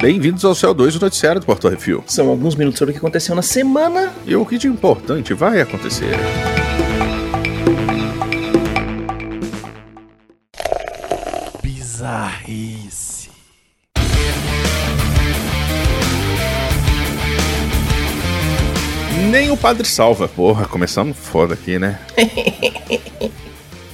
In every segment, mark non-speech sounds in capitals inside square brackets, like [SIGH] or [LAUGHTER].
Bem-vindos ao Céu 2, o noticiário do Porto Refil. São alguns minutos sobre o que aconteceu na semana. E o que de importante vai acontecer. Bizarrice. Nem o Padre salva. Porra, começamos foda aqui, né? [LAUGHS]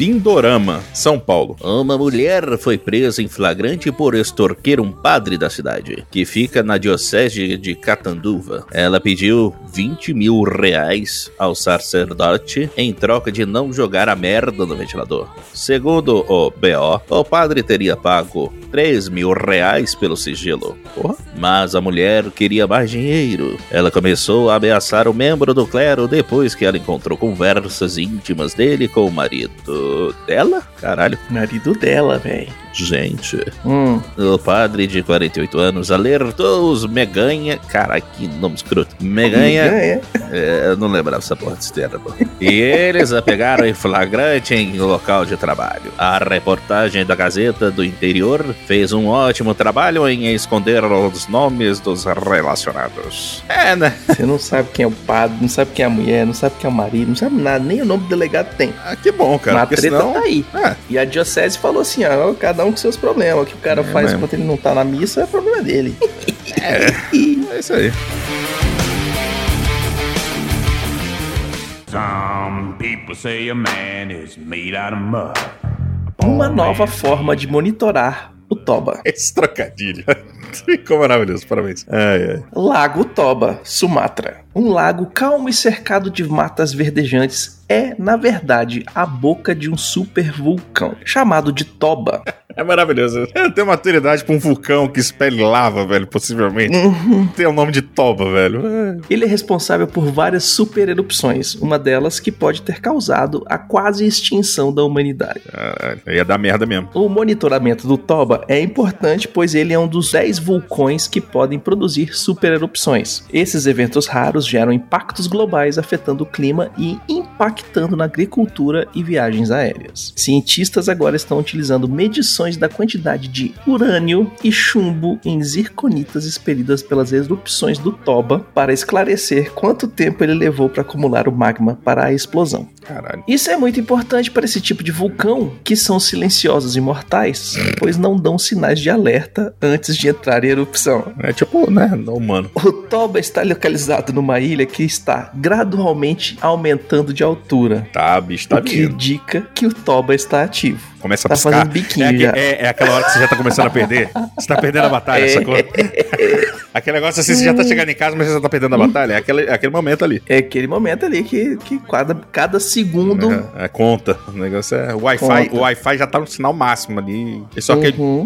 Pindorama, São Paulo. Uma mulher foi presa em flagrante por extorquir um padre da cidade, que fica na diocese de Catanduva. Ela pediu 20 mil reais ao sacerdote em troca de não jogar a merda no ventilador. Segundo o BO, o padre teria pago 3 mil reais pelo sigilo. Porra. Mas a mulher queria mais dinheiro. Ela começou a ameaçar o membro do clero depois que ela encontrou conversas íntimas dele com o marido dela? Caralho. Marido dela, velho. Gente. Hum. O padre de 48 anos alertou os Meganha. Caralho, que nome escroto. Meganha. Meganha. É, eu não lembrava essa porra desse termo. E eles a pegaram em flagrante em local de trabalho. A reportagem da Gazeta do Interior fez um ótimo trabalho em esconder os nomes dos relacionados. É, né? Você não sabe quem é o padre, não sabe quem é a mulher, não sabe quem é o marido, não sabe nada, nem o nome do delegado tem. Ah, que bom, cara. Treta senão... tá aí. É. E a diocese falou assim: ó, cada um com seus problemas. O que o cara É faz mesmo. enquanto ele não tá na missa é problema dele. [LAUGHS] É isso aí. Some people say a man is made out of mud. Uma nova forma de monitorar o Toba. [LAUGHS] Esse trocadilho. [LAUGHS] Ficou maravilhoso, parabéns. Ai, ai. Lago Toba, Sumatra. Um lago calmo e cercado de matas verdejantes é, na verdade, a boca de um super vulcão, chamado de Toba. [LAUGHS] É maravilhoso. Eu tenho maturidade pra um vulcão que expele lava, velho, possivelmente. Tem o nome de Toba, velho. Ele é responsável por várias super erupções, uma delas que pode ter causado a quase extinção da humanidade. Caralho, ia dar merda mesmo. O monitoramento do Toba é importante, pois ele é um dos 10 vulcões que podem produzir supererupções. Esses eventos raros geram impactos globais afetando o clima e impactando na agricultura e viagens aéreas. Cientistas agora estão utilizando medições da quantidade de urânio e chumbo em zirconitas expelidas pelas erupções do Toba para esclarecer quanto tempo ele levou para acumular o magma para a explosão. Caralho. Isso é muito importante para esse tipo de vulcão, que são silenciosos e mortais, pois não dão sinais de alerta antes de entrar em erupção. É tipo, né, no humano. O Toba está localizado numa ilha que está gradualmente aumentando de altura, Tá, bicho, tá o que indica que o Toba está ativo. Começa a tá piscar. fazendo biquinho é, já. é- é aquela hora que você já tá começando a perder. Você tá perdendo a batalha, É. sacou? [LAUGHS] Aquele negócio assim, você já tá chegando em casa, mas você já tá perdendo a batalha. É aquele, é aquele momento ali. É aquele momento ali que, que cada, cada segundo. É, é, conta. O negócio é. O Wi-Fi, Wi-Fi já tá no sinal máximo ali. E só que ele Uhum.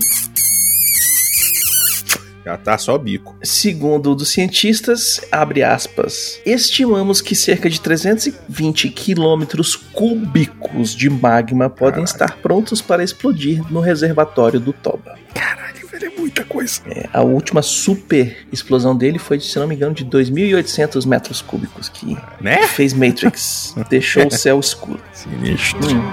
Já tá só bico. Segundo dos cientistas, abre aspas, estimamos que cerca de 320 quilômetros cúbicos de magma podem estar prontos para explodir no reservatório do Toba. Caralho, velho, é muita coisa. É, a última super explosão dele foi, se não me engano, de 2.800 metros cúbicos, que Né? fez Matrix, deixou o céu escuro. [LAUGHS] Sinistro. Hum.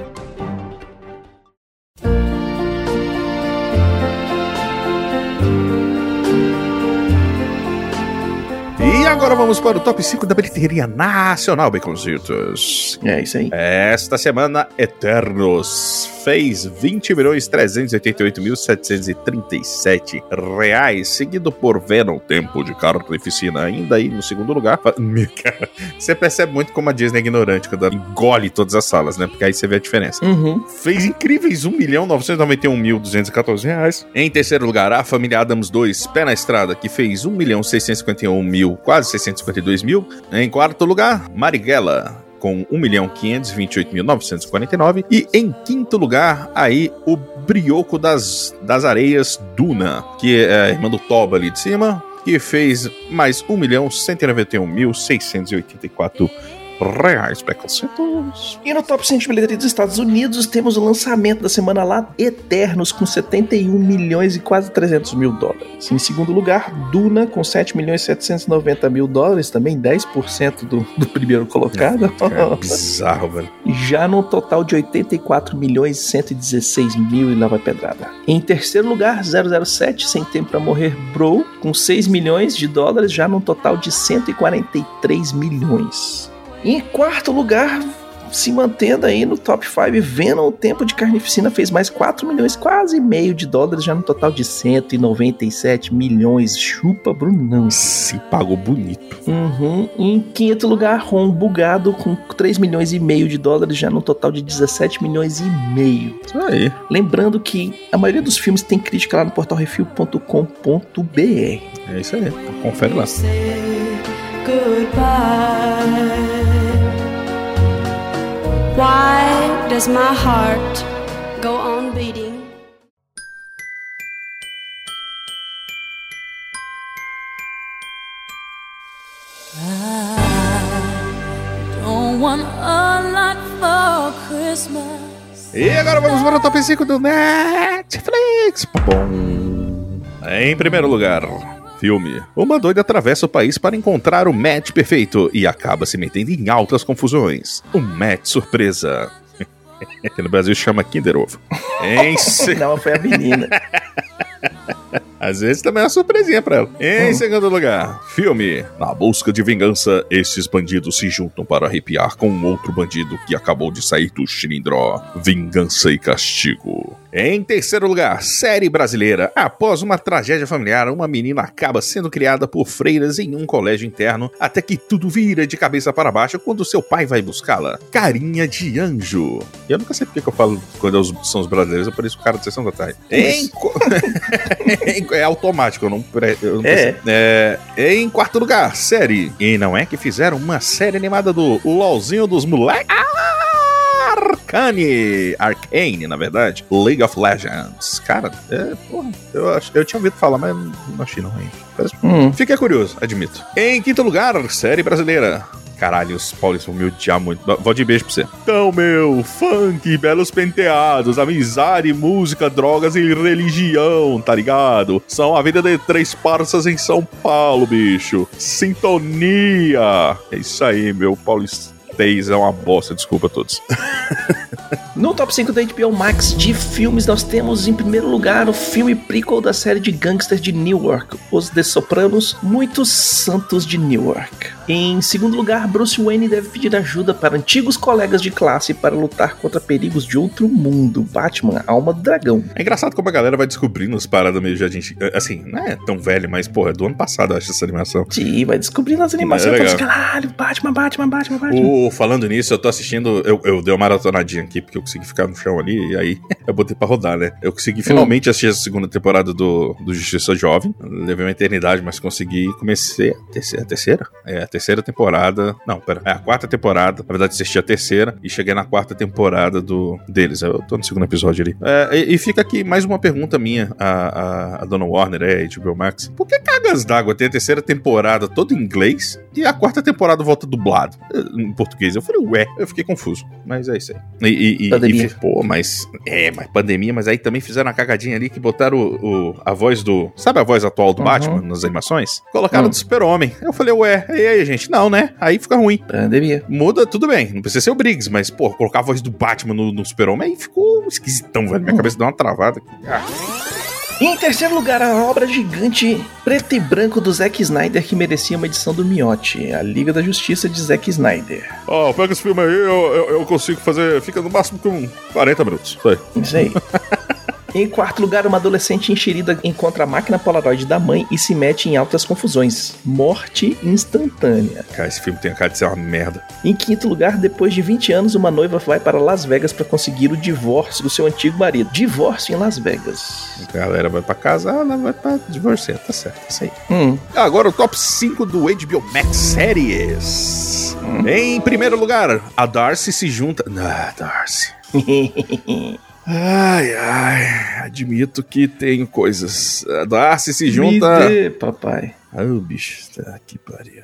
Agora vamos para o top 5 da bilheteria nacional, Baconzitos. É isso aí. Esta semana, Eternos fez 20 milhões 388.737 reais, seguido por Venom, Tempo de Carnificina, ainda aí no segundo lugar. Cara, [LAUGHS] você percebe muito como a Disney é ignorante quando ela engole todas as salas, né? Porque aí você vê a diferença. Uhum. Fez incríveis 1 milhão 991.214 reais. Em terceiro lugar, a família Adams 2, Pé na Estrada, que fez 1 milhão 651 mil, quase 652 mil. Em quarto lugar, Marighella, com 1 milhão 528.949. E em quinto lugar, aí, o Brioco das, das Areias Duna, que é a irmã do Toba ali de cima, que fez mais 1 milhão 191.684 reais preconceitos. E no top 100 de bilheteria dos Estados Unidos, temos o lançamento da semana lá, Eternos, com 71 milhões e quase 300 mil dólares. Em segundo lugar, Duna, com 7 milhões e 790 mil dólares, também 10% do, do primeiro colocado. É bizarro, velho. [LAUGHS] Já no total de 84 milhões e 116 mil e lá vai pedrada. Em terceiro lugar, 007, Sem Tempo Pra Morrer Bro, com 6 milhões de dólares, já no total de 143 milhões. E em quarto lugar, se mantendo aí no top 5, vendo o tempo de carnificina fez mais 4 milhões, quase meio de dólares, já no total de 197 milhões. Chupa, Brunão. Se pagou bonito. Uhum. Em quinto lugar, Ron Bugado com 3 milhões e meio de dólares, já no total de 17 milhões e meio. Isso aí. Lembrando que a maioria dos filmes tem crítica lá no portalrefil.com.br. É isso aí. Confere lá. Why does my heart go on beating? I don't want a lot for Christmas. E agora vamos para o top 5 do Netflix. Bom. Em primeiro lugar, filme. Uma doida atravessa o país para encontrar o match perfeito e acaba se metendo em altas confusões. Um match surpresa. [LAUGHS] que no Brasil chama Kinder Ovo. [LAUGHS] Em Não, foi a menina. [LAUGHS] Às vezes também é uma surpresinha pra ela. Em segundo lugar, filme. Na busca de vingança, esses bandidos se juntam para arrepiar com um outro bandido que acabou de sair do Chilindró. Vingança e Castigo. Em terceiro lugar, série brasileira. Após uma tragédia familiar, uma menina acaba sendo criada por freiras em um colégio interno, até que tudo vira de cabeça para baixo quando seu pai vai buscá-la. Carinha de anjo. Eu nunca sei porque que eu falo quando são os brasileiros, eu pareço o cara de sessão da tarde. Em co- [LAUGHS] é automático, eu não, pre- eu não É. preciso. É, Em quarto lugar, série. E não é que fizeram uma série animada do LOLzinho dos moleques? Arcane! Arcane, na verdade. League of Legends. Cara, é, porra, eu, ach- eu tinha ouvido falar, mas não achei não ainda. Hum. Fiquei curioso, admito. Em quinto lugar, série brasileira. Caralho, os paulistas vão me odiar muito. Vou de beijo pra você. Então, meu, funk, belos penteados, amizade, música, drogas e religião, tá ligado? São a vida de três parças em São Paulo, bicho. Sintonia. É isso aí, meu paulistês é uma bosta, desculpa a todos. [LAUGHS] No top 5 da HBO Max de filmes, nós temos em primeiro lugar o filme prequel da série de gangsters de Newark, Os The Sopranos, Muitos Santos de Newark. Em segundo lugar, Bruce Wayne deve pedir ajuda para antigos colegas de classe para lutar contra perigos de outro mundo. Batman, Alma do Dragão. É engraçado como a galera vai descobrindo as paradas meio de antiga- Assim, não é tão velho, mas, porra, é do ano passado, eu acho, essa animação. Sim, vai descobrindo as animações. É É caralho, Batman, Batman, Batman, Batman. O, falando nisso, eu tô assistindo. Eu, eu dei uma maratonadinha aqui, porque eu consegui ficar no chão ali, e aí [LAUGHS] eu botei pra rodar, né? Eu consegui finalmente assistir a segunda temporada do, do Justiça Jovem. Levei uma eternidade, mas consegui. Comecei a terceira, a terceira? É, a terceira temporada. Não, pera. É a quarta temporada. Na verdade, assisti a terceira e cheguei na quarta temporada do deles. Eu tô no segundo episódio ali. É, e, e fica aqui mais uma pergunta minha, a, a, a Dona Warner, é, HBO Max. Por que Cagas d'Água tem a terceira temporada toda em inglês e a quarta temporada volta dublado eh, em português? Eu falei, ué, eu fiquei confuso. Mas é isso aí. E, e, Pandemia. e pô, mas. É, mas pandemia, mas aí também fizeram uma cagadinha ali que botaram o, o- a voz do. Sabe a voz atual do Uhum. Batman nas animações? Colocaram Hum. do Super-Homem. Eu falei, ué, e aí, gente? Não, né? Aí fica ruim. Pandemia. Muda, tudo bem. Não precisa ser o Briggs, mas, pô, colocar a voz do Batman no, no Super-Homem aí ficou esquisitão, velho. Minha Hum. cabeça deu uma travada. aqui. Ah, em terceiro lugar, a obra gigante preto e branco do Zack Snyder que merecia uma edição do Miotti, a Liga da Justiça de Zack Snyder. Ó, pega esse filme aí, eu, eu, eu consigo fazer. Fica no máximo com 40 minutos. Isso aí. Isso aí. [LAUGHS] Em quarto lugar, uma adolescente enxerida encontra a máquina Polaroid da mãe e se mete em altas confusões. Morte instantânea. Cara, esse filme tem a cara de ser uma merda. Em quinto lugar, depois de 20 anos, uma noiva vai para Las Vegas para conseguir o divórcio do seu antigo marido. Divórcio em Las Vegas. A galera vai pra casar, ela vai pra divorciar. Tá certo, isso aí. Hum. Agora o top 5 do HBO Max Séries. Em primeiro lugar, a Darcy se junta. Ah, Darcy. [LAUGHS] Ai, ai, admito que tenho coisas. A Darcy se junta. Me dê, papai. Ah, o bicho, tá que pariu.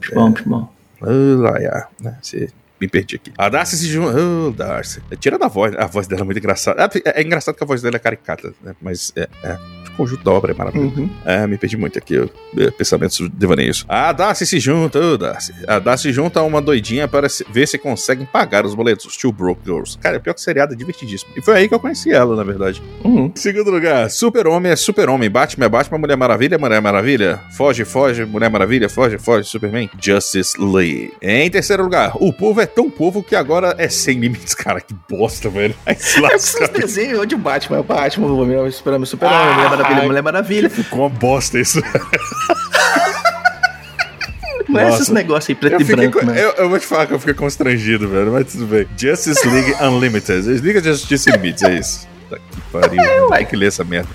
Pipão, pipão. Ah, yeah. né, Você me perdi aqui. A Darcy se junta. Oh, Darcy. Tira da voz. A voz dela é muito engraçada. É, é engraçado que a voz dela é caricata, né? Mas é. é. O conjunto da obra é maravilhoso. Uhum. É, me perdi muito aqui. eu- é, pensamentos devaneios. A Darcy se junta. Oh, Darcy. A Darcy junta uma doidinha para ver se conseguem pagar os boletos. Os Two Broke Girls. Cara, é pior que seriado é divertidíssimo. E foi aí que eu conheci ela, na verdade. Uhum. Segundo lugar, Super-Homem é Super-Homem. Batman é Batman, Mulher Maravilha é Mulher Maravilha. Foge, foge, Mulher Maravilha, foge, foge, Superman. Justice League. Em terceiro lugar, o povo é tão povo que agora é sem limites. Cara, que bosta, velho. Aí se É lasca. os desenhos de Batman, é o Batman, o Homem, Super-Homem, Super-Homem, Ah, Mulher Maravilha, Mulher Maravilha. Ficou uma bosta isso. Não é esses negócios aí, preto Eu, e branco, co- né? eu, eu vou te falar que eu fiquei constrangido, velho, mas tudo bem. Justice League Unlimited. Liga de Justice Limites, é isso. Tá que pariu. Tem que ler essa merda.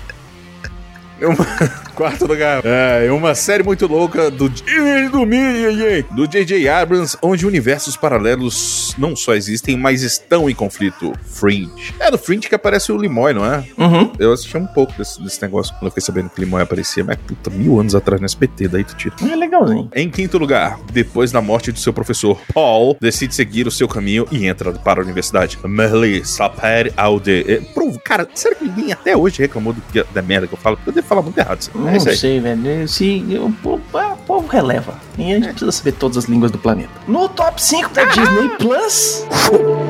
Uma- Quarto lugar. É, uma série muito louca do do do J.J. Abrams, onde universos paralelos não só existem, mas estão em conflito. Fringe. É do Fringe que aparece o Limoy, não é? Uhum. Eu assisti um pouco desse, desse negócio quando eu fiquei sabendo que o Limoy aparecia, mas puta, mil anos atrás no SBT, daí tu tira. É legalzinho. Em quinto lugar, depois da morte de seu professor, Paul decide seguir o seu caminho e entra para a universidade. Merle Saper Aude. É, cara, sério que ninguém até hoje reclamou do da merda que eu falo? Eu devo falar muito errado. isso. É Não aí. sei, velho. Se, o, povo, ah, o povo releva. A gente precisa saber todas as línguas do planeta. No top 5 da Disney Plus,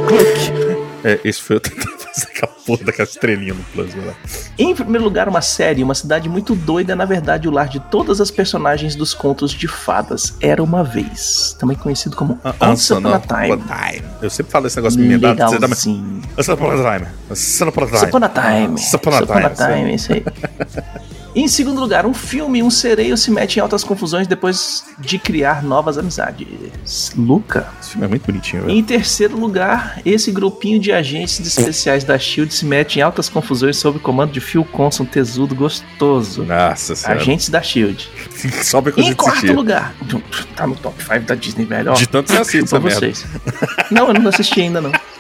Click. É, esse foi eu tentando [LAUGHS] fazer aquela porra daquela estrelinha no plus, né? Em primeiro lugar, uma série, uma cidade muito doida, na verdade, o lar de todas as personagens dos contos de fadas. Era uma vez. Também conhecido como Once Upon a Time. Eu sempre falo esse negócio emendado. Legalzinho. Once Upon a Time. Once Upon a Once Time. Upon a Time. Once Upon a Once Time, é isso aí. [LAUGHS] Em segundo lugar, um filme, um sereio se mete em altas confusões depois de criar novas amizades. Luca. Esse filme é muito bonitinho, velho. Em terceiro lugar, esse grupinho de agentes especiais da SHIELD se mete em altas confusões sob o comando de Phil Coulson, tesudo gostoso. Nossa senhora. Agentes da SHIELD. [LAUGHS] Só pra Em de quarto assistir. lugar, tá no top 5 da Disney, velho. Ó, De tanto você assiste chupa essa merda. vocês. Não, eu não assisti ainda não. [LAUGHS]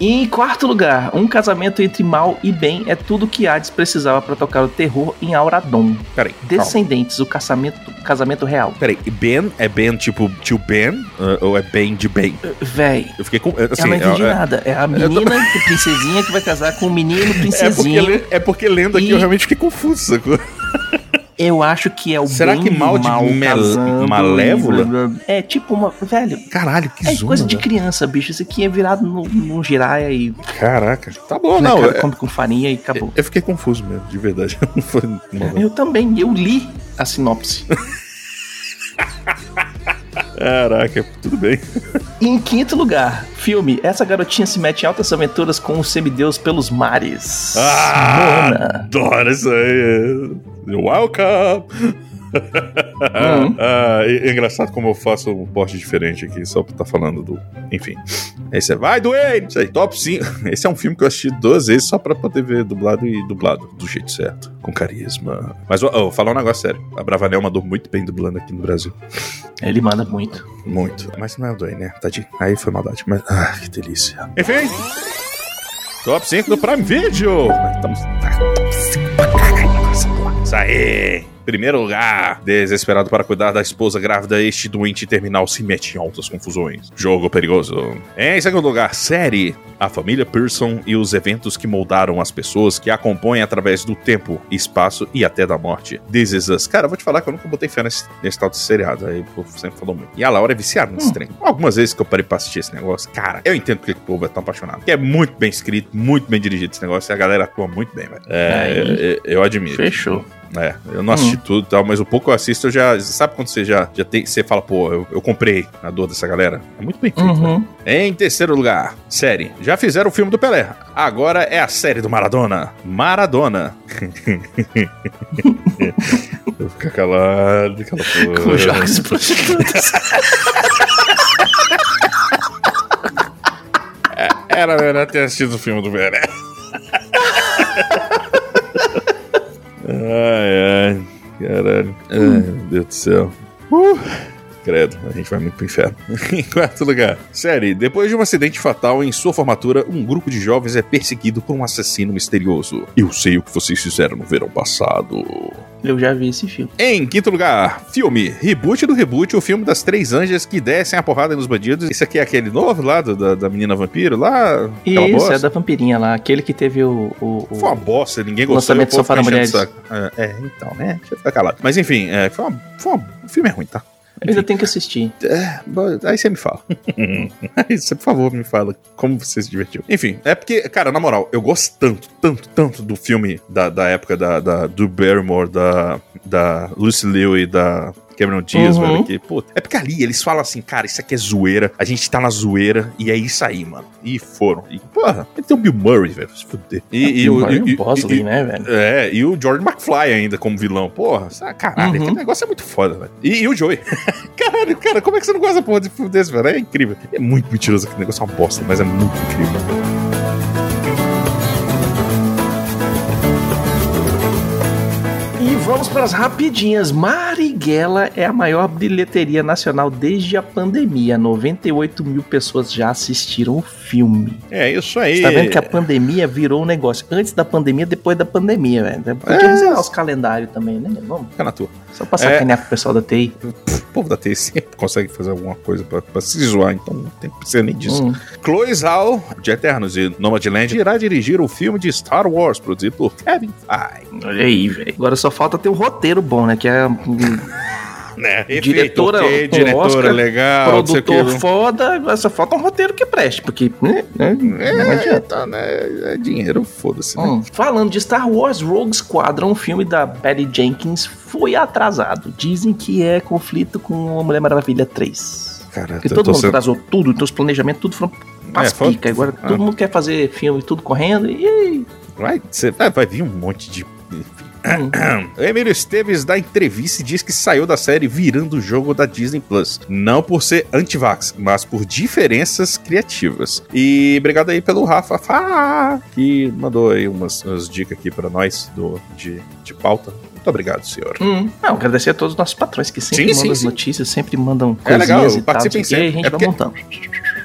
Em quarto lugar, um casamento entre mal e bem é tudo que Hades precisava pra tocar o terror em Auradon. Peraí, calma. Descendentes, o casamento, casamento real. Peraí, Ben é Ben tipo tio Ben? Uh, ou é Ben de Ben? Véi, Eu fiquei com. Assim, eu não entendi é, nada. É a menina, a princesinha que vai casar com o menino [LAUGHS] é, porque, é porque lendo aqui E- eu realmente fiquei confuso, sacou? Eu acho que é o Será bem que mal de mal casando malévola? blá. É tipo uma. Velho. Caralho, que É zona, coisa de velho. criança, bicho. Isso aqui é virado no, no giraia e. Caraca. Tá bom, né, não. cara, é- come com farinha e acabou. eu fiquei confuso mesmo, de verdade. [LAUGHS] Eu também, eu li a sinopse. [LAUGHS] Caraca, tudo bem. Em quinto lugar, filme. Essa garotinha se mete em altas aventuras com o semideus pelos mares. Ah, Mona. adoro isso aí. Welcome! Uhum. [LAUGHS] Ah, é é engraçado como eu faço um post diferente aqui, só pra estar falando do. Enfim. Esse é Vai, Dwayne! Isso aí, top 5. [LAUGHS] Esse é um filme que eu assisti duas vezes só pra poder ver dublado e dublado do jeito certo, com carisma. Mas, vou falar um negócio sério. A Bravanel mandou muito bem dublando aqui no Brasil. Ele manda muito. Muito. Mas não é o Dwayne, né? Tadinho. Aí foi maldade. Mas, ah, que delícia. Enfim. Top 5 do Prime Video. Estamos. Isso aí. Primeiro lugar, desesperado para cuidar da esposa grávida, este doente terminal se mete em altas confusões. Jogo perigoso. Em segundo lugar, série. A família Pearson e os eventos que moldaram as pessoas que a compõem através do tempo, espaço e até da morte. This is Us. Cara, eu vou te falar que eu nunca botei fé nesse, nesse tal de seriado. Aí o povo sempre falou muito. E a Laura é viciada nesse trem. Algumas vezes que eu parei pra assistir esse negócio, cara, eu entendo porque que o povo é tão apaixonado. Porque é muito bem escrito, muito bem dirigido esse negócio e a galera atua muito bem, velho. É, eu, eu admiro. Fechou. É, eu não assisti tudo e tal, mas o pouco que eu assisto, eu já. Sabe quando você já, já tem. Você fala, pô, eu, eu comprei a dor dessa galera? É muito bem feito, Uhum. né? Em terceiro lugar, série. Já fizeram o filme do Pelé. Agora é a série do Maradona. Maradona. [LAUGHS] eu vou ficar calado, aquela porra. Com jogos prostitutas. [LAUGHS] Era melhor ter assistido o filme do Pelé. [LAUGHS] ai, ai. Caralho. Ai, meu Deus do céu. Uh, credo, a gente vai muito pro inferno. [LAUGHS] em quarto lugar, série. Depois de um acidente fatal em sua formatura, um grupo de jovens é perseguido por um assassino misterioso. Eu sei o que vocês fizeram no verão passado. Eu já vi esse filme. Em quinto lugar, filme Reboot do Reboot, o filme das três anjas que descem a porrada nos bandidos. Esse aqui é aquele novo lá do- da, da menina vampiro, lá. Isso, é da vampirinha lá, aquele que teve o. o- o- Foi uma bosta, ninguém gostou. Lançamento só para mulheres. saco. É, é, então, né? Deixa eu ficar calado. Mas enfim, é, foi uma, foi uma- o filme é ruim, tá? Eu ainda tenho que assistir. É, aí você me fala. [LAUGHS] aí você, por favor, me fala como você se divertiu. Enfim, é porque, cara, na moral, eu gosto tanto, tanto, tanto do filme da, da época da, da- do Barrymore, da, da Lucy Liu e da Cameron Diaz, Uhum. velho. Que, pô, é porque ali eles falam assim, cara, isso aqui é zoeira, a gente tá na zoeira, e é isso aí, mano. E foram. E, porra, ele tem o Bill Murray, velho, se fuder. E, e, o- Ryan e- e- Bosley, e- né, velho? é, e o George McFly ainda como vilão. Porra, caralho, Uhum. aquele negócio é muito foda, velho. E, e o Joey. [LAUGHS] caralho, cara, como é que você não gosta porra de desse, velho? É incrível. É muito mentiroso aquele negócio, é uma bosta, mas é muito incrível. E vamos para as rapidinhas. Marighella é a maior bilheteria nacional desde a pandemia. 98 mil pessoas já assistiram o filme. É isso aí. Você tá vendo que a pandemia virou um negócio. Antes da pandemia, depois da pandemia, velho. Podia É. reservar os calendários também, né? Vamos. Fica na tua. Só pra sacanear É. com o pessoal da TI. O povo da TI sempre consegue fazer alguma coisa pra, pra se zoar, então não tem precisa nem disso. Hum. Chloe Zhao, de Eternos e Nomadland, irá dirigir o filme de Star Wars, produzido por Kevin Feige. Olha aí, velho. Agora só falta ter um roteiro bom, né? Que é [LAUGHS] Né? Diretora ok, com diretora Oscar, legal, não produtor que. foda. Só falta um roteiro que preste, porque né, né, não É, adianta. tá, né? É dinheiro, foda-se. Né? Hum, Falando de Star Wars Rogue Squadron, um filme da Patty Jenkins foi atrasado. Dizem que é conflito com a Mulher Maravilha 3. Cara, Porque todo mundo sendo- atrasou tudo, então os planejamentos tudo foram pras É, foi-. Agora ah. todo mundo quer fazer filme tudo correndo e... Vai, cê- vai, vai vir um monte de. Hum, [CLEARS THROAT] Emílio Esteves dá entrevista e diz que saiu da série virando o jogo da Disney Plus. Não por ser anti-vax, mas por diferenças criativas. E obrigado aí pelo Rafa Fá, que mandou aí umas, umas dicas aqui pra nós do, de, de pauta. Muito obrigado, senhor. hum. Não, agradecer a todos os nossos patrões que sempre Sim, mandam sim, as sim. notícias, sempre mandam É coisinhas legal, e tal. participem quê, sempre. a gente É vai porque- montando.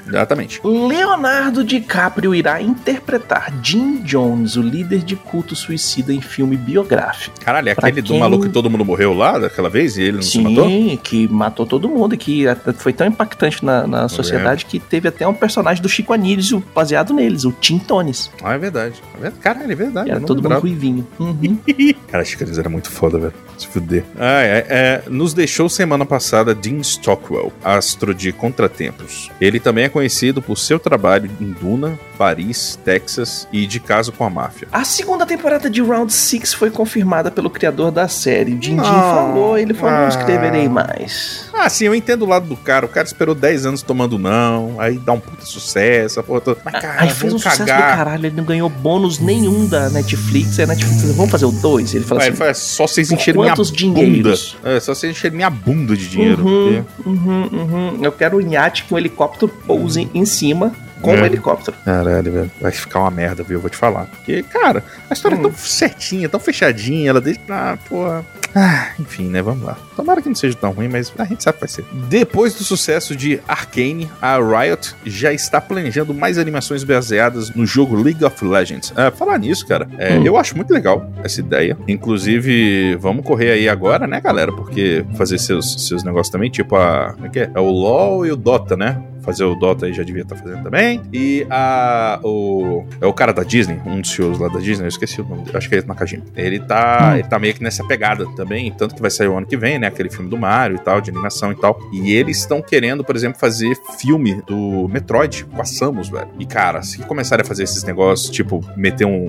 Exatamente. Leonardo DiCaprio irá interpretar Jim Jones, o líder de culto suicida em filme biográfico. Caralho, é Pra aquele do quem- maluco que todo mundo morreu lá daquela vez e ele não se matou? Sim, que matou todo mundo e que foi tão impactante na, na sociedade que teve até um personagem do Chico Anísio baseado neles, o Tim Tones. Ah, é verdade. É. Caralho, é verdade. Era todo mundo lembrava. ruivinho. Uhum. [LAUGHS] Cara, Chico Anísio era muito foda, velho. Se fuder. Ah, é, é, nos deixou semana passada Dean Stockwell, astro de Contratempos. Ele também é conhecido por seu trabalho em Duna, Paris, Texas e De Caso com a Máfia. A segunda temporada de Round 6 foi confirmada pelo criador da série. O Din Din Ah, falou, ele falou, ah. não escreverei mais. Ah, sim, eu entendo o lado do cara. O cara esperou 10 anos tomando não, aí dá um puta sucesso, a porra toda. Mas, cara, Aí fez um vamos sucesso do cagar. caralho, ele não ganhou bônus nenhum da Netflix. A Netflix, vamos fazer o 2? Ele falou Ué, assim, ele fala, é só vocês encherem minha quantos bunda. É, só vocês encherem minha bunda de dinheiro. Uhum, porque- uhum, uhum. Eu quero um iate que um helicóptero pouse em cima com É. o helicóptero. Caralho, velho. Vai ficar uma merda, viu? Eu vou te falar. Porque, cara, a história Hum. é tão certinha, tão fechadinha. Ela deixa. Ah, porra. Ah, enfim, né? Vamos lá. Tomara que não seja tão ruim, mas a gente sabe que vai ser. Depois do sucesso de Arcane, a Riot já está planejando mais animações baseadas no jogo League of Legends. Ah, falar nisso, cara, é, Hum. eu acho muito legal essa ideia. Inclusive, vamos correr aí agora, né, galera? Porque fazer seus, seus negócios também, tipo a. Como é que é? É o LoL e o Dota, né? Fazer o Dota aí já devia estar fazendo também. E a o é o cara da Disney, um dos CEOs lá da Disney, eu esqueci o nome dele, acho que é Nakajima. Ele tá, Hum. ele tá meio que nessa pegada também, tanto que vai sair o ano que vem, né, aquele filme do Mario e tal, de animação e tal. E eles estão querendo, por exemplo, fazer filme do Metroid com a Samus, velho. E cara, se começarem a fazer esses negócios, tipo, meter um,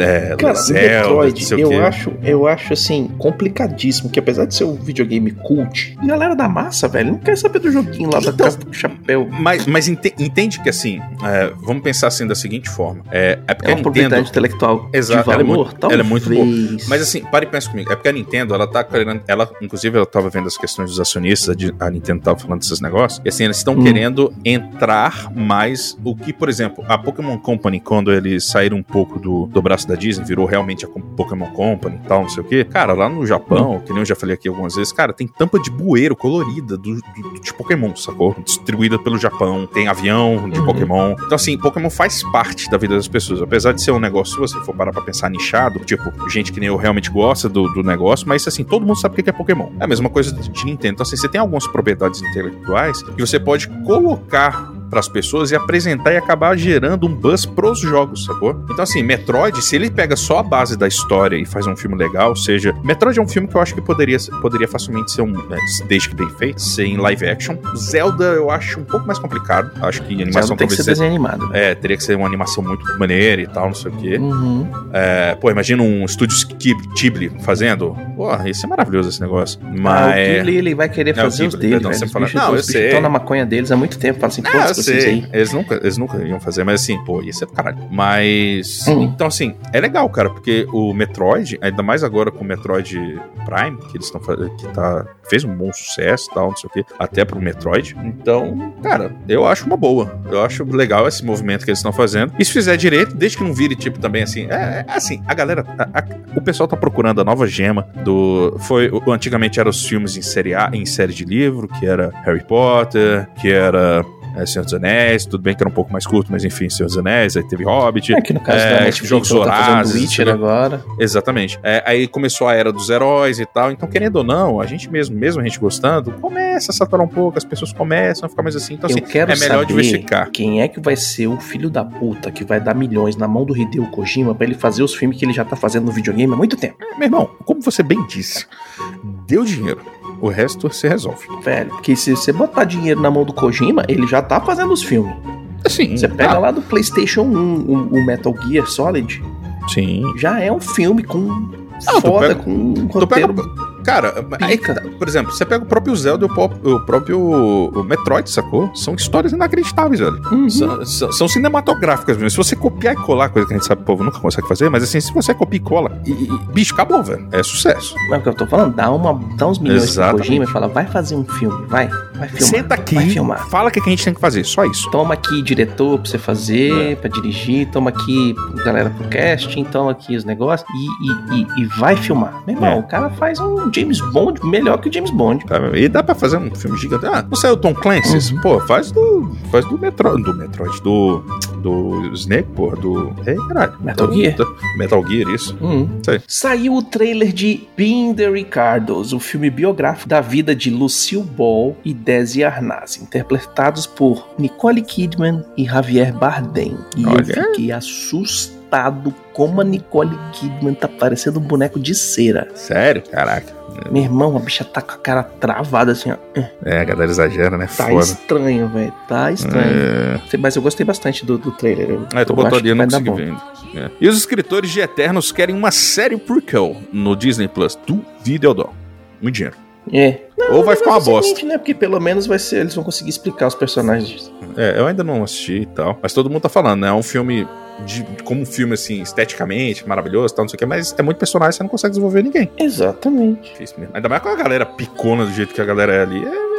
é, Cara, Metroid, eu quê. acho, eu acho assim, complicadíssimo, que apesar de ser um videogame cult, a galera da massa, velho, não quer saber do joguinho lá da Então, casa do chapéu. Mas, mas ente- entende que assim, é, vamos pensar assim da seguinte forma. É, é porque É uma propriedade Nintendo. intelectual Exato, de valor, ela é muito- talvez. ela é muito boa. Mas assim, pare e pensa comigo. É porque a Nintendo, ela tá querendo. Ela, inclusive, ela tava vendo as questões dos acionistas, a Nintendo tava falando desses negócios. E assim, eles estão Hum. querendo entrar mais. O que, por exemplo, a Pokémon Company, quando eles saíram um pouco do, do braço da Disney, virou realmente a Pokémon Company e tal, não sei o quê. Cara, lá no Japão, que nem eu já falei aqui algumas vezes, cara, tem tampa de bueiro colorida do, do- de Pokémon, sacou? Distribuída pelo Japão. Tem avião de Uhum. Pokémon. Então, assim, Pokémon faz parte da vida das pessoas. Apesar de ser um negócio, se você for parar pra pensar nichado, tipo, gente que nem eu realmente gosta do, do negócio, mas assim, todo mundo sabe o que é Pokémon. É a mesma coisa de de Nintendo. Então, assim, você tem algumas propriedades intelectuais que você pode colocar pras pessoas e apresentar e acabar gerando um buzz pros jogos, sacou? Então, assim, Metroid, se ele pega só a base da história e faz um filme legal, ou seja, Metroid é um filme que eu acho que poderia, poderia facilmente ser um, né, desde que bem feito, ser em live action. Zelda eu acho um pouco mais complicado. Acho que animação Zelda tem que ser desenho animado. é, teria que ser uma animação muito maneira e tal, não sei o quê. Uhum. É, pô, imagina um estúdio Ghib- Ghibli fazendo. Pô, isso é maravilhoso esse negócio. Ah, o Mas. Ghibli, ele vai querer É, o fazer os Ghibli, dele, perdão, velho. você Os fala- Não, eu os sei. estão na maconha deles há muito tempo. Fala assim, Não, foda-se eu vocês sei. aí. Eles nunca, eles nunca iam fazer, mas assim, pô, ia ser do caralho. Mas. Hum. Então, assim, é legal, cara, porque o Metroid, ainda mais agora com o Metroid Prime, que eles estão fazendo, que tá. fez um bom sucesso e tal, não sei o quê, até pro Metroid. Então, cara, eu acho uma boa. Eu acho legal esse movimento que eles estão fazendo. E se fizer direito, desde que não vire, tipo, também assim. É, é assim, a galera. a- a- o pessoal tá procurando a nova gema do. Foi. Antigamente eram os filmes em série A, em série de livro, que era Harry Potter, que era. É, Senhor dos Anéis, tudo bem que era um pouco mais curto, mas enfim, Senhor dos Anéis, aí teve Hobbit. É que no caso É, da Netflix, jogos ela tá Witcher agora. Exatamente. É, aí começou a era dos heróis e tal. Então, querendo ou não, a gente mesmo, mesmo a gente gostando, começa a saturar um pouco, as pessoas começam a ficar mais assim. Então, Eu assim, quero é melhor saber diversificar. quem é que vai ser o filho da puta que vai dar milhões na mão do Hideo Kojima pra ele fazer os filmes que ele já tá fazendo no videogame há muito tempo. Meu irmão, como você bem disse, deu dinheiro. O resto se resolve. Velho, porque se você botar dinheiro na mão do Kojima, ele já tá fazendo os filmes. Assim, Você pega ah, lá do PlayStation 1 o, o Metal Gear Solid, Sim. já é um filme com Ah, foda, pega- com um Tu pega, roteiro. Cara, aí, tá, por exemplo, você pega o próprio Zelda e o, o próprio o Metroid, sacou? São histórias inacreditáveis, velho. Uhum. São, são- são cinematográficas mesmo. Se você copiar e colar, coisa que a gente sabe que o povo nunca consegue fazer, mas assim, se você copia e cola, e, e- bicho, acabou, velho. É sucesso. Mas é o que eu tô falando, dá, uma, dá uns milhões pro Exatamente. Kojima e fala, vai fazer um filme, vai, vai filmar. Senta aqui, Vai filmar. fala o que que a gente tem que fazer, só isso. Toma aqui diretor pra você É. fazer, pra dirigir, toma aqui galera pro casting, toma aqui os negócios e, e, e- e vai filmar. Meu irmão, É. o cara faz um James Bond melhor que o James Bond. Tá? E dá pra fazer um filme gigante. Ah, não saiu o Tom Clancy? Uhum. Pô, faz do. Faz do Metroid. Do Metroid. Do. Do Snake, pô. Do. Ei, caralho. Metal Do- Gear? do- Metal Gear, isso. Hum. Sei. Saiu o trailer de Being the Ricardos, o filme biográfico da vida de Lucille Ball e Desi Arnaz, interpretados por Nicole Kidman e Javier Bardem. E eu Olha. fiquei assustado como a Nicole Kidman tá parecendo um boneco de cera. Sério? Caraca. Meu irmão, a bicha tá com a cara travada assim, ó. É, a galera exagera, né? Tá Foda. estranho, velho. Tá estranho. É. Mas eu gostei bastante do, do trailer. Eu, É, tu eu botou acho ali, eu não consegui ver ainda. É. E os escritores de Eternos querem uma série prequel no Disney Plus. Duvido dou. Muito dinheiro. É. Ou vai ficar uma é o bosta. seguinte, né? Porque pelo menos vai ser, eles vão conseguir explicar os personagens. É, eu ainda não assisti e tal. Mas todo mundo tá falando, né? É um filme. De, como um filme, assim, esteticamente maravilhoso tal, não sei o que, mas é muito personagem, você não consegue desenvolver ninguém. Exatamente. Difícil mesmo. Ainda mais com a galera picona do jeito que a galera é ali, é velho.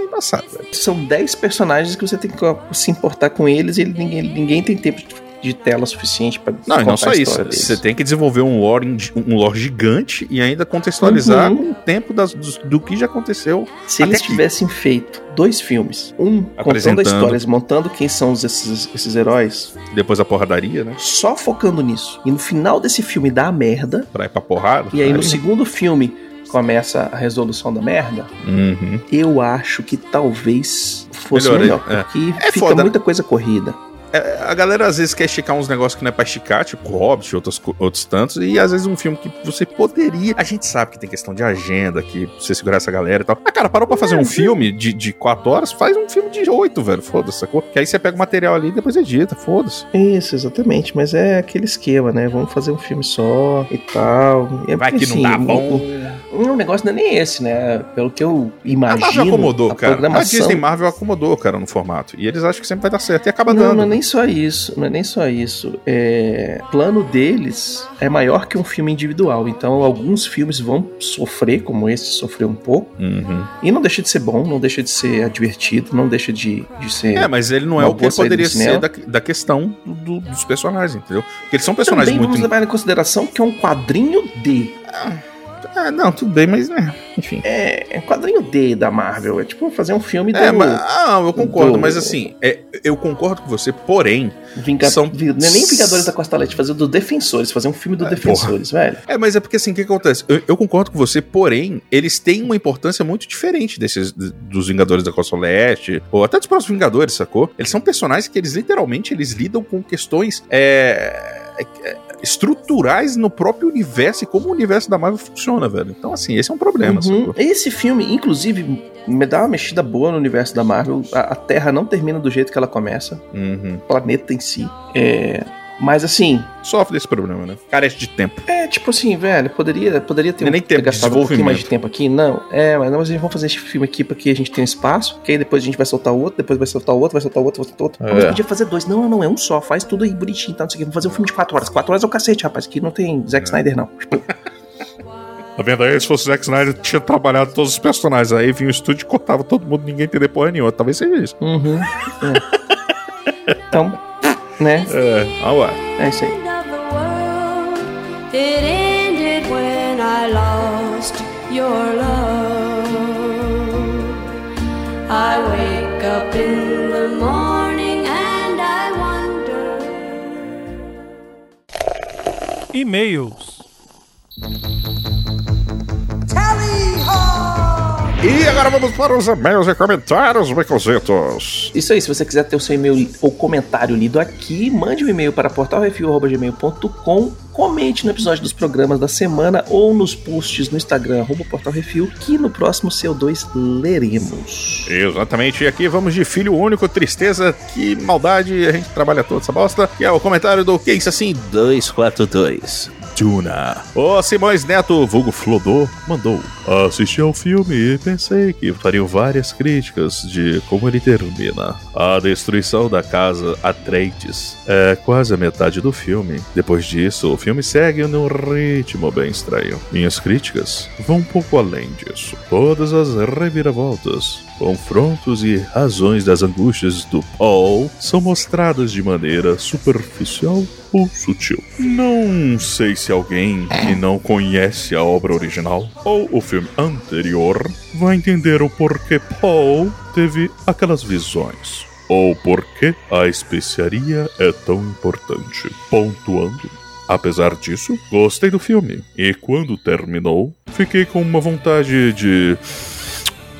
São 10 personagens que você tem que se importar com eles e ele- ninguém, ninguém tem tempo de- de tela suficiente pra Não, e não só a isso. deles. Você tem que desenvolver um lore, um lore gigante e ainda contextualizar Uhum. o tempo das- do, do que já aconteceu. Se eles aqui. tivessem feito dois filmes, um contando a Apresentando. história, montando quem são esses, esses heróis, Depois a porradaria, né? só focando nisso, e no final desse filme dá a merda, Pra ir pra porrada. e aí no segundo filme começa a resolução da merda, Uhum. eu acho que talvez fosse Melhorei, melhor, é. porque É fica foda. muita coisa corrida. É, a galera às vezes quer esticar uns negócios que não é pra esticar, tipo Hobbit e outros, outros tantos, e às vezes um filme que você poderia. A gente sabe que tem questão de agenda, que você segurar essa galera e tal. Ah, cara, parou pra fazer um filme de, de quatro horas? Faz um filme de oito, velho. Foda-se, sacou? Que aí você pega o material ali e depois edita, foda-se. Isso, exatamente, mas é aquele esquema, né? Vamos fazer um filme só e tal. E é Vai porque, que não dá assim, bom. o- O, negócio não é nem esse, né? Pelo que eu A imagino. Marvel acomodou, a cara. A programação... Disney Marvel acomodou, cara, no formato. E eles acham que sempre vai dar certo. E acaba Não, dando. não é nem nem só isso, não é nem só isso. É, o plano deles é maior que um filme individual. Então, alguns filmes vão sofrer, como esse sofreu um pouco. Uhum. E não deixa de ser bom, não deixa de ser divertido, não deixa de, de ser. É, mas ele não é o que poderia ser da, da questão do- do- dos personagens, entendeu? Porque eles são personagens Também muito. vamos levar em consideração que é um quadrinho D. Ah, não, tudo bem, mas né, enfim. É, é quadrinho D da Marvel. É tipo fazer um filme É, do mas, ah, eu concordo, do- mas assim, é, eu concordo com você, porém. Vinga... são- não é nem Vingadores da Costa Leste, fazer do Defensores, fazer um filme do É, Defensores, velho. É, mas é porque assim, o que acontece? Eu, eu concordo com você, porém, eles têm uma importância muito diferente desses dos Vingadores da Costa Leste, ou até dos próprios Vingadores, sacou? Eles são personagens que eles literalmente eles lidam com questões é, é, estruturais no próprio universo e como o universo da Marvel funciona, velho. Então, assim, esse é um problema, Uhum. Esse filme, inclusive, me dá uma mexida boa no universo da Marvel. A, a Terra não termina do jeito que ela começa, Uhum. o planeta em si. É, mas assim, Sofre desse problema, né? Carece de tempo. é tipo assim, velho, poderia, poderia ter, é nem ter tempo de gastado um pouquinho mais de tempo aqui. Não, é, mas nós vamos fazer esse filme aqui porque a gente tem espaço, que aí depois a gente vai soltar outro, depois vai soltar outro, vai soltar outro, vai soltar outro. É. Mas podia fazer dois. Não, não, é um só, faz tudo aí bonitinho, tá? Não sei o quê. Vamos fazer um filme de quatro horas. Quatro horas é o cacete, rapaz. Aqui não tem Zack Snyder, não. Tá vendo aí? Se fosse o Zack Snyder, tinha trabalhado todos os personagens. Aí vinha o estúdio e cortava todo mundo, ninguém entender porra nenhuma. Talvez seja isso. Uhum. é. [LAUGHS] Então, né? É, ah, ué. É isso aí. End of the world. It ended when I lost your love. I wake up in the morning and I wonder. E-mails. Agora vamos para os e-mails e comentários, Baconzitos. Isso aí, se você quiser ter o seu e-mail ou comentário lido aqui, mande um e-mail para portalrefil.gmail.com, comente no episódio dos programas da semana ou nos posts no Instagram, arroba portalrefil, que no próximo CO2 leremos. Exatamente, e aqui vamos de filho único, tristeza, que maldade, a gente trabalha toda essa bosta. Que é o comentário do Que Isso Assim 242. Duna. O Simões Neto, vulgo Flodô, mandou. Assisti ao filme e pensei que fariam várias críticas de como ele termina. A destruição da casa Atreides é quase a metade do filme. Depois disso, o filme segue num ritmo bem estranho. Minhas críticas vão um pouco além disso. Todas as reviravoltas, confrontos e razões das angústias do Paul são mostradas de maneira superficial ou sutil. Não sei se alguém que não conhece a obra original ou o filme anterior vai entender o porquê Paul teve aquelas visões. Ou porquê a especiaria é tão importante. Pontuando. Apesar disso, gostei do filme. E quando terminou, fiquei com uma vontade de.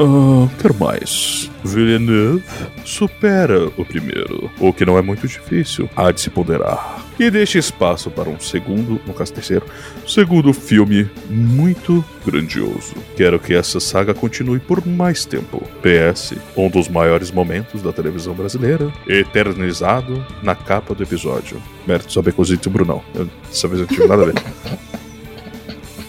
Ah, quero mais. Villeneuve supera o primeiro, o que não é muito difícil, há de se ponderar. E deixa espaço para um segundo, no caso terceiro, segundo filme muito grandioso. Quero que essa saga continue por mais tempo. PS, um dos maiores momentos da televisão brasileira, eternizado na capa do episódio. Mérito saber cozito e Brunão. Eu, dessa vez eu não tive nada a ver. [LAUGHS]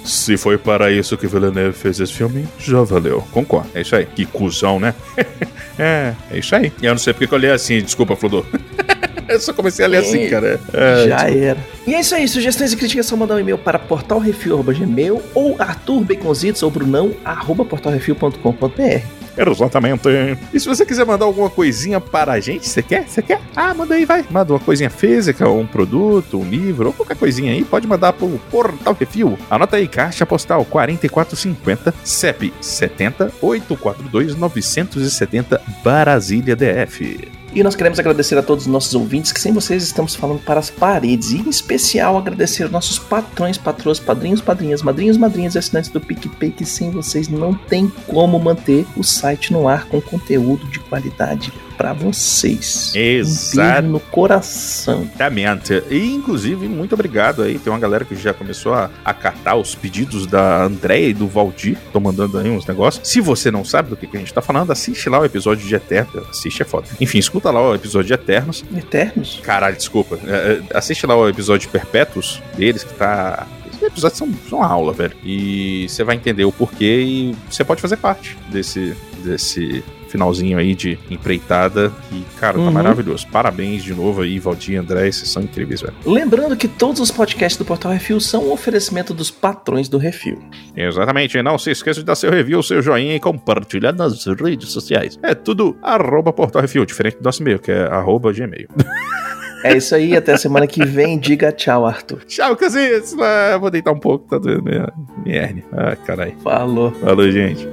Se foi para isso que Villeneuve fez esse filme, já valeu. Concordo. É isso aí. Que cuzão, né? [LAUGHS] é, é isso aí. E eu não sei porque que eu li assim, desculpa, Flodô. [LAUGHS] eu só comecei a ler assim, cara. É, Já era. E é isso aí, sugestões e críticas só mandar um e-mail para portalrefil.gmail ou arturbaconzitos ou brunão arroba portalrefil.com.br. Exatamente. E se você quiser mandar alguma coisinha para a gente, você quer? Você quer? Ah, manda aí, vai. Manda uma coisinha física, um produto, um livro, ou qualquer coisinha aí, pode mandar pro Portal Refil. Anota aí, caixa postal 4450, CEP 70 842 970 Brasília DF. E nós queremos agradecer a todos os nossos ouvintes, que sem vocês estamos falando para as paredes. E em especial agradecer aos nossos patrões, patroas, padrinhos, padrinhas, madrinhos, madrinhas e assinantes do PicPay, que sem vocês não tem como manter o site no ar com conteúdo de qualidade para vocês. Um Exato. beijo no coração. Exatamente. E, inclusive, muito obrigado aí. Tem uma galera que já começou a acatar os pedidos da Andréia e do Valdir. Estão mandando aí uns negócios. Se você não sabe do que, que a gente tá falando, assiste lá o episódio de Eternos. Assiste, é foda. Enfim, escuta lá o episódio de Eternos. Eternos? Caralho, desculpa. É, é, assiste lá o episódio de Perpétuos deles, que tá. Episódios são, são uma aula, velho. E você vai entender o porquê e você pode fazer parte desse, desse finalzinho aí de empreitada. E, cara, tá Uhum. maravilhoso. Parabéns de novo aí, Valdir e André. Vocês são incríveis, velho. Lembrando que todos os podcasts do Portal Refil são um oferecimento dos patrões do Refil. Exatamente. Não se esqueça de dar seu review, seu joinha e compartilhar nas redes sociais. É tudo arroba Portal Refil, diferente do nosso e-mail, que é arroba gmail. [LAUGHS] É isso aí, até a semana que vem. Diga tchau, Arthur. Tchau, Casias. Ah, vou deitar um pouco, tá doendo minha, minha hérnia. Ah, caralho. Falou. Falou, gente.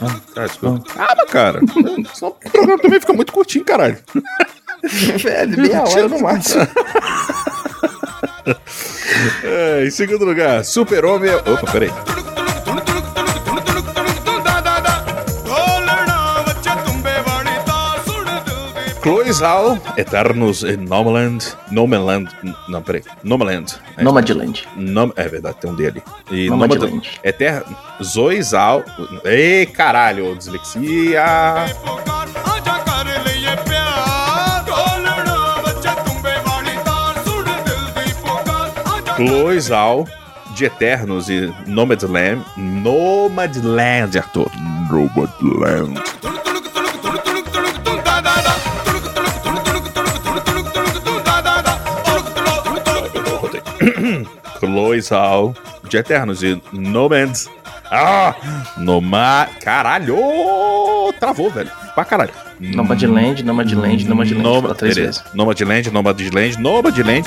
Ah. Ah, desculpa. Calma, cara. [LAUGHS] Senão o programa também fica muito curtinho, caralho. [LAUGHS] Velho, meia hora no máximo. [LAUGHS] É, em segundo lugar, Super-Homem. é- Opa, peraí. Chloe Zhao, Eternos em Nomaland. Nomaland. Não, peraí. Nomaland. É, Nomadland. Nom- é verdade, tem um D ali. E Nomadland. Nomad- Eter... Zoe Zhao. Ei, caralho, dislexia. Chloe Zhao, de Eternos e Nomadland. Nomadland, Arthur. Nomadland. Loisal de Eternos e No Man's. Ah! No Mar. Caralho! Travou, velho. Pra caralho. Nomadland, Nomadland, Nomadland. Land. Três de Nomadland, Nomadland, de Nomadland.